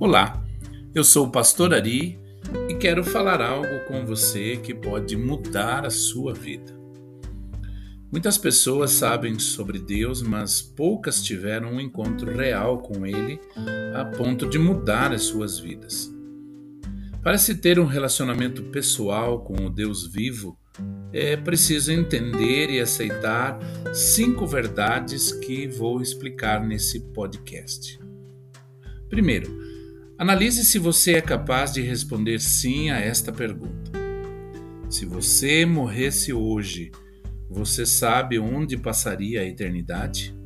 Olá, eu sou o Pastor Ari e quero falar algo com você que pode mudar a sua vida. Muitas pessoas sabem sobre Deus, mas poucas tiveram um encontro real com Ele a ponto de mudar as suas vidas. Para se ter um relacionamento pessoal com o Deus vivo, é preciso entender e aceitar cinco verdades que vou explicar nesse podcast. Primeiro, Analise se você é capaz de responder sim a esta pergunta. Se você morresse hoje, você sabe onde passaria a eternidade?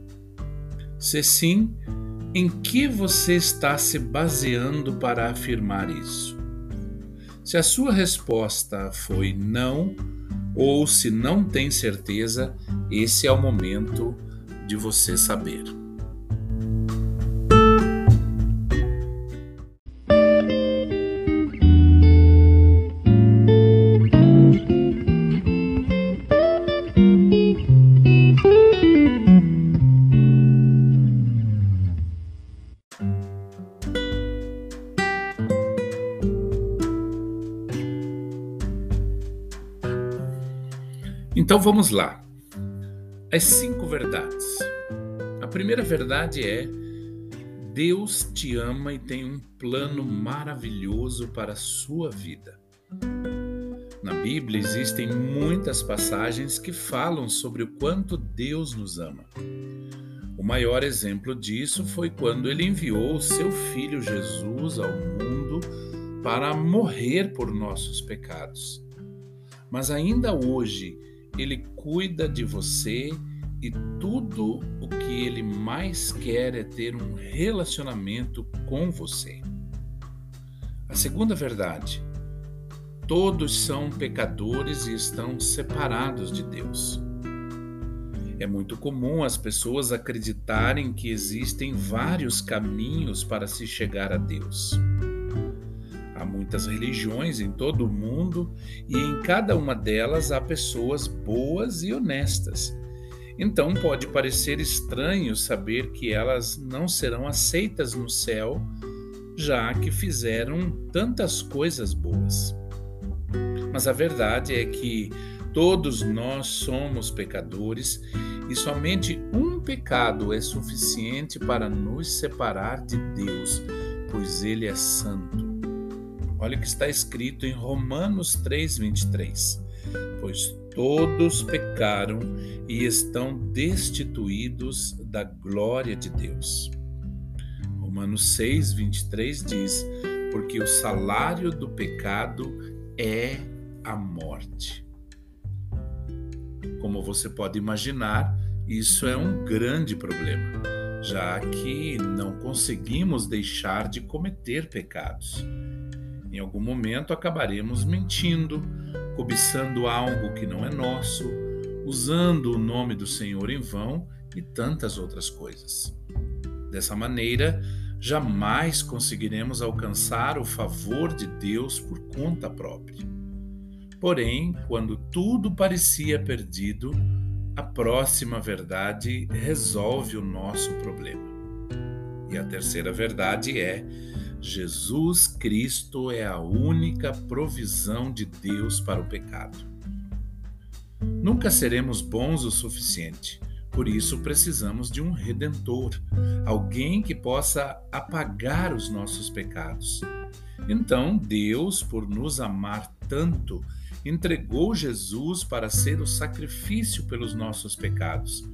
Se sim, em que você está se baseando para afirmar isso? Se a sua resposta foi não, ou se não tem certeza, esse é o momento de você saber. Então vamos lá. As cinco verdades. A primeira verdade é: Deus te ama e tem um plano maravilhoso para a sua vida. Na Bíblia existem muitas passagens que falam sobre o quanto Deus nos ama. O maior exemplo disso foi quando ele enviou o seu filho Jesus ao mundo para morrer por nossos pecados. Mas ainda hoje, ele cuida de você e tudo o que ele mais quer é ter um relacionamento com você. A segunda verdade: todos são pecadores e estão separados de Deus. É muito comum as pessoas acreditarem que existem vários caminhos para se chegar a Deus. Há muitas religiões em todo o mundo e em cada uma delas há pessoas boas e honestas. Então pode parecer estranho saber que elas não serão aceitas no céu, já que fizeram tantas coisas boas. Mas a verdade é que todos nós somos pecadores e somente um pecado é suficiente para nos separar de Deus, pois Ele é santo. Olha o que está escrito em Romanos 3:23. Pois todos pecaram e estão destituídos da glória de Deus. Romanos 6:23 diz: Porque o salário do pecado é a morte. Como você pode imaginar, isso é um grande problema, já que não conseguimos deixar de cometer pecados. Em algum momento acabaremos mentindo, cobiçando algo que não é nosso, usando o nome do Senhor em vão e tantas outras coisas. Dessa maneira, jamais conseguiremos alcançar o favor de Deus por conta própria. Porém, quando tudo parecia perdido, a próxima verdade resolve o nosso problema. E a terceira verdade é Jesus Cristo é a única provisão de Deus para o pecado. Nunca seremos bons o suficiente, por isso precisamos de um redentor, alguém que possa apagar os nossos pecados. Então, Deus, por nos amar tanto, entregou Jesus para ser o sacrifício pelos nossos pecados.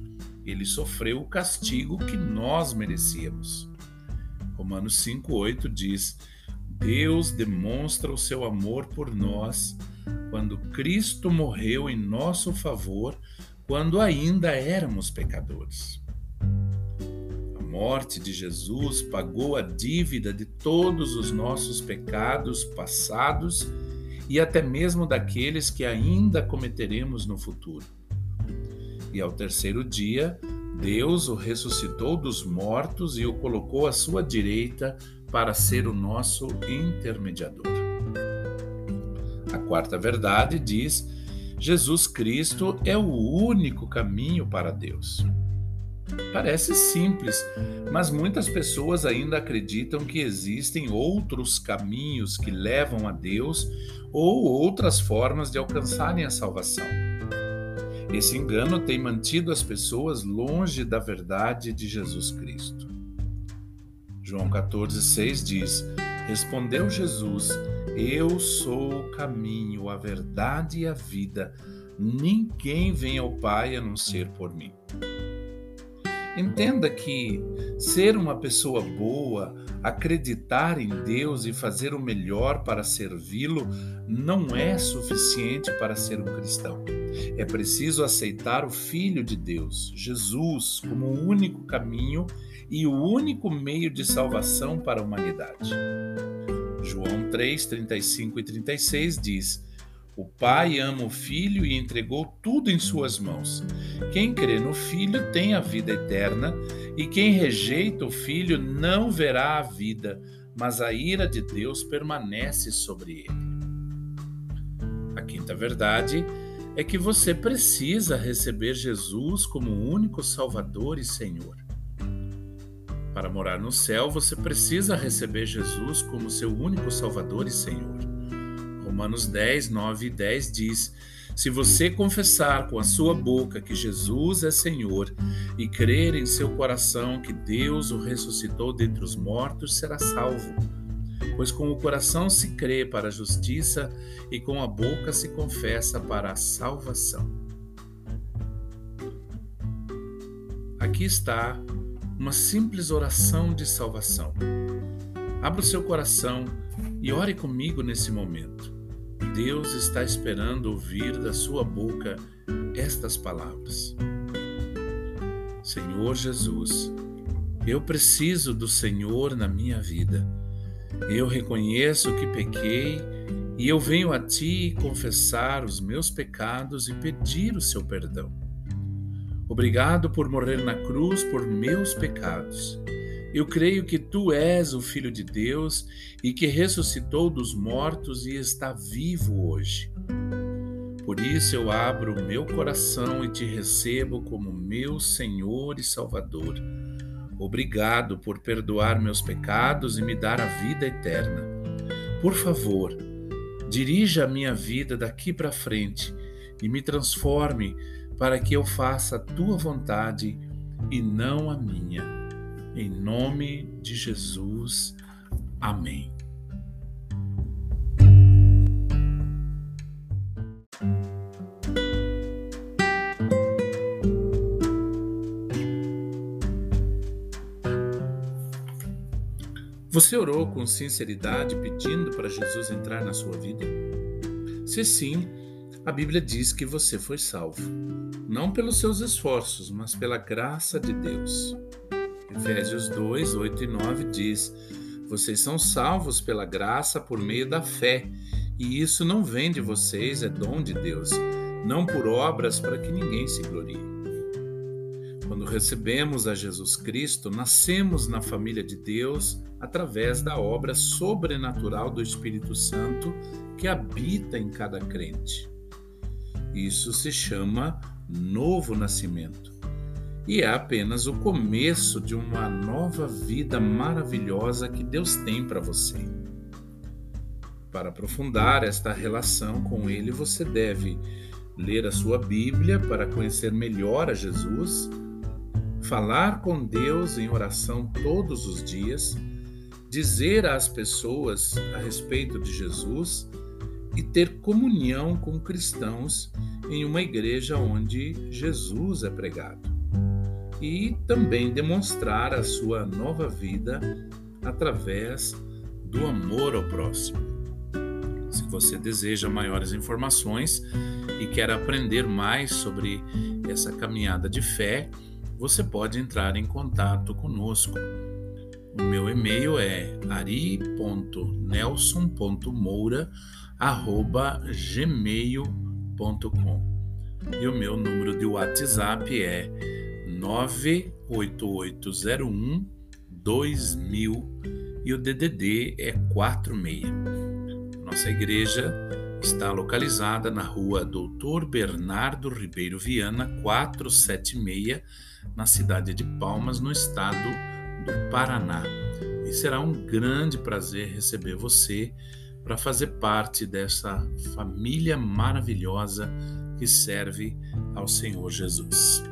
Ele sofreu o castigo que nós merecíamos. Romanos 5,8 diz: Deus demonstra o seu amor por nós quando Cristo morreu em nosso favor quando ainda éramos pecadores. A morte de Jesus pagou a dívida de todos os nossos pecados passados e até mesmo daqueles que ainda cometeremos no futuro. E ao terceiro dia, Deus o ressuscitou dos mortos e o colocou à sua direita para ser o nosso intermediador. A quarta verdade diz: Jesus Cristo é o único caminho para Deus. Parece simples, mas muitas pessoas ainda acreditam que existem outros caminhos que levam a Deus ou outras formas de alcançarem a salvação. Esse engano tem mantido as pessoas longe da verdade de Jesus Cristo. João 14,6 diz: Respondeu Jesus: Eu sou o caminho, a verdade e a vida. Ninguém vem ao Pai a não ser por mim. Entenda que ser uma pessoa boa, acreditar em Deus e fazer o melhor para servi-lo não é suficiente para ser um cristão. É preciso aceitar o Filho de Deus, Jesus, como o único caminho e o único meio de salvação para a humanidade. João 3, 35 e 36 diz: O Pai ama o Filho e entregou tudo em suas mãos. Quem crê no Filho tem a vida eterna, e quem rejeita o Filho não verá a vida, mas a ira de Deus permanece sobre ele. A quinta verdade é que você precisa receber Jesus como único Salvador e Senhor. Para morar no céu, você precisa receber Jesus como seu único Salvador e Senhor. Romanos 10, 9 e 10 diz: Se você confessar com a sua boca que Jesus é Senhor e crer em seu coração que Deus o ressuscitou dentre os mortos, será salvo. Pois com o coração se crê para a justiça e com a boca se confessa para a salvação. Aqui está uma simples oração de salvação. Abra o seu coração e ore comigo nesse momento. Deus está esperando ouvir da sua boca estas palavras. Senhor Jesus, eu preciso do Senhor na minha vida. Eu reconheço que pequei e eu venho a Ti confessar os meus pecados e pedir o seu perdão. Obrigado por morrer na cruz por meus pecados. Eu creio que tu és o Filho de Deus e que ressuscitou dos mortos e está vivo hoje. Por isso eu abro meu coração e te recebo como meu Senhor e Salvador. Obrigado por perdoar meus pecados e me dar a vida eterna. Por favor, dirija a minha vida daqui para frente e me transforme para que eu faça a tua vontade e não a minha. Em nome de Jesus. Amém. Você orou com sinceridade pedindo para Jesus entrar na sua vida? Se sim, a Bíblia diz que você foi salvo, não pelos seus esforços, mas pela graça de Deus. Efésios 2, 8 e 9 diz: Vocês são salvos pela graça por meio da fé, e isso não vem de vocês, é dom de Deus, não por obras para que ninguém se glorie. Quando recebemos a Jesus Cristo, nascemos na família de Deus através da obra sobrenatural do Espírito Santo que habita em cada crente. Isso se chama novo nascimento e é apenas o começo de uma nova vida maravilhosa que Deus tem para você. Para aprofundar esta relação com Ele, você deve ler a sua Bíblia para conhecer melhor a Jesus, falar com Deus em oração todos os dias, dizer às pessoas a respeito de Jesus e ter comunhão com cristãos em uma igreja onde Jesus é pregado. E também demonstrar a sua nova vida através do amor ao próximo. Se você deseja maiores informações e quer aprender mais sobre essa caminhada de fé, você pode entrar em contato conosco. O meu e-mail é ari.nelson.moura.gmail.com e o meu número de WhatsApp é 98801 2000 e o DDD é 46. Nossa igreja Está localizada na rua Doutor Bernardo Ribeiro Viana, 476, na cidade de Palmas, no estado do Paraná. E será um grande prazer receber você para fazer parte dessa família maravilhosa que serve ao Senhor Jesus.